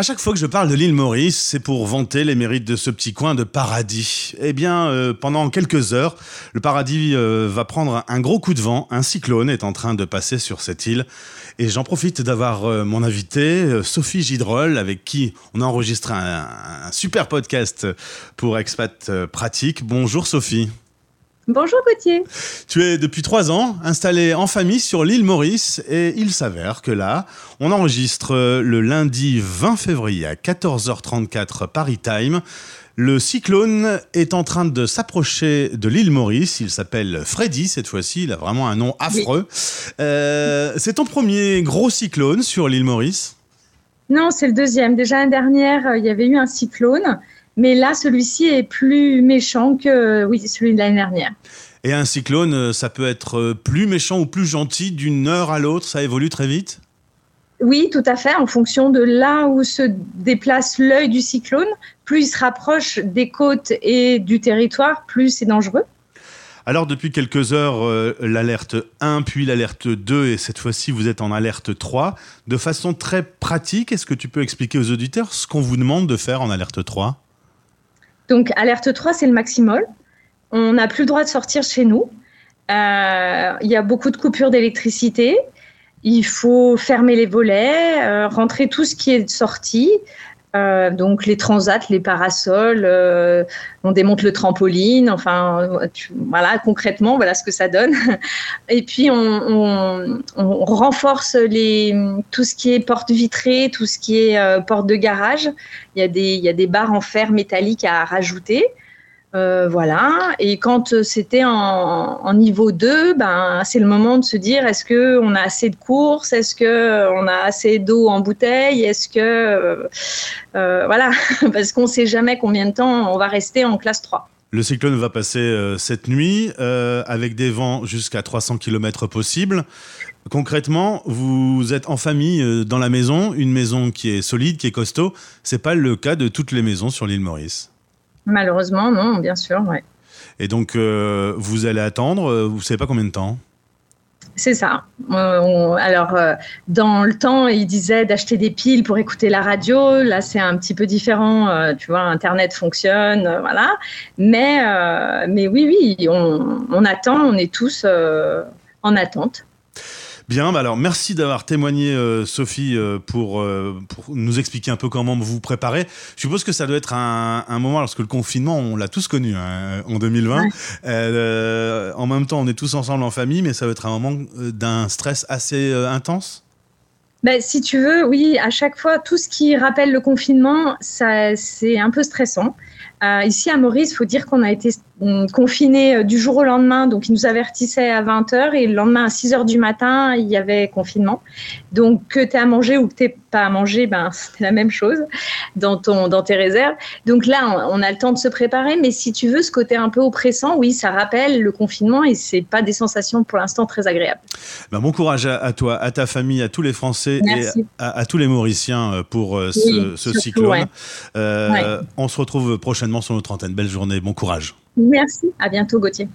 À chaque fois que je parle de l'île Maurice, c'est pour vanter les mérites de ce petit coin de paradis. Eh bien, euh, pendant quelques heures, le paradis euh, va prendre un gros coup de vent. Un cyclone est en train de passer sur cette île. Et j'en profite d'avoir euh, mon invitée, Sophie Gidrol, avec qui on a enregistré un, un super podcast pour Expat Pratique. Bonjour Sophie. Bonjour Gauthier. Tu es depuis trois ans installé en famille sur l'île Maurice et il s'avère que là, on enregistre le lundi 20 février à 14h34 Paris Time. Le cyclone est en train de s'approcher de l'île Maurice. Il s'appelle Freddy cette fois-ci. Il a vraiment un nom affreux. Euh, c'est ton premier gros cyclone sur l'île Maurice? Non, c'est le deuxième. Déjà l'année dernière, euh, il y avait eu un cyclone. Mais là, celui-ci est plus méchant que oui, celui de l'année dernière. Et un cyclone, euh, ça peut être euh, plus méchant ou plus gentil d'une heure à l'autre, ça évolue très vite? Oui, tout à fait, en fonction de là où se déplace l'œil du cyclone, plus il se rapproche des côtes et du territoire, plus c'est dangereux. Alors depuis quelques heures, euh, l'alerte 1, puis l'alerte 2, et cette fois-ci vous êtes en alerte 3. De façon très pratique, est-ce que tu peux expliquer aux auditeurs ce qu'on vous demande de faire en alerte 3 donc, alerte 3, c'est le maximum. On n'a plus le droit de sortir chez nous. Euh, il y a beaucoup de coupures d'électricité. Il faut fermer les volets, euh, rentrer tout ce qui est sorti. Euh, donc les transats, les parasols, on démonte le trampoline, enfin voilà concrètement voilà ce que ça donne. Et puis on, renforce les, tout ce qui est porte vitrée, tout ce qui est porte de garage. Il y a des, il y a des barres en fer métallique à rajouter. Euh, voilà. Et quand c'était en, niveau 2, ben, c'est le moment de se dire est-ce qu'on a assez de courses? Est-ce qu'on a assez d'eau en bouteille? Est-ce que. Euh, euh, voilà. Parce qu'on ne sait jamais combien de temps on va rester en classe 3. Le cyclone va passer cette nuit avec des vents jusqu'à 300 km possible. Concrètement, vous êtes en famille dans la maison, une maison qui est solide, qui est costaud. C'est pas le cas de toutes les maisons sur l'île Maurice. Malheureusement, non, bien sûr, ouais. Et donc, euh, vous allez attendre, euh, vous ne savez pas combien de temps? C'est ça. Euh, alors, dans le temps, il disait d'acheter des piles pour écouter la radio. Là, c'est un petit peu différent. tu vois, Internet fonctionne, voilà. Mais, mais oui, oui, on, on, attend. On est tous en attente. Bien, bah alors merci d'avoir témoigné, euh, Sophie, euh, pour, euh, pour, nous expliquer un peu comment vous vous préparez. Je suppose que ça doit être un, un moment, lorsque le confinement, on l'a tous connu hein, en 2020. en même temps, on est tous ensemble en famille, mais ça doit être un moment d'un stress assez intense? Ben, si tu veux, oui, à chaque fois, tout ce qui rappelle le confinement, ça, c'est un peu stressant. Euh, ici à Maurice, il faut dire qu'on a été confinés euh, du jour au lendemain. Donc, ils nous avertissaient à 20h et le lendemain à 6h du matin, il y avait confinement. Donc, que tu à manger ou que tu pas à manger, ben, c'est la même chose dans, ton, dans tes réserves. Donc là, on, a le temps de se préparer. Mais si tu veux, ce côté un peu oppressant, oui, ça rappelle le confinement et c'est pas des sensations pour l'instant très agréables. Ben, bon courage à, toi, à ta famille, à tous les Français et à, tous les Mauriciens euh, pour ce, cyclone. On se retrouve prochainement sur notre antenne. Belle journée, bon courage. Merci, à bientôt Gauthier.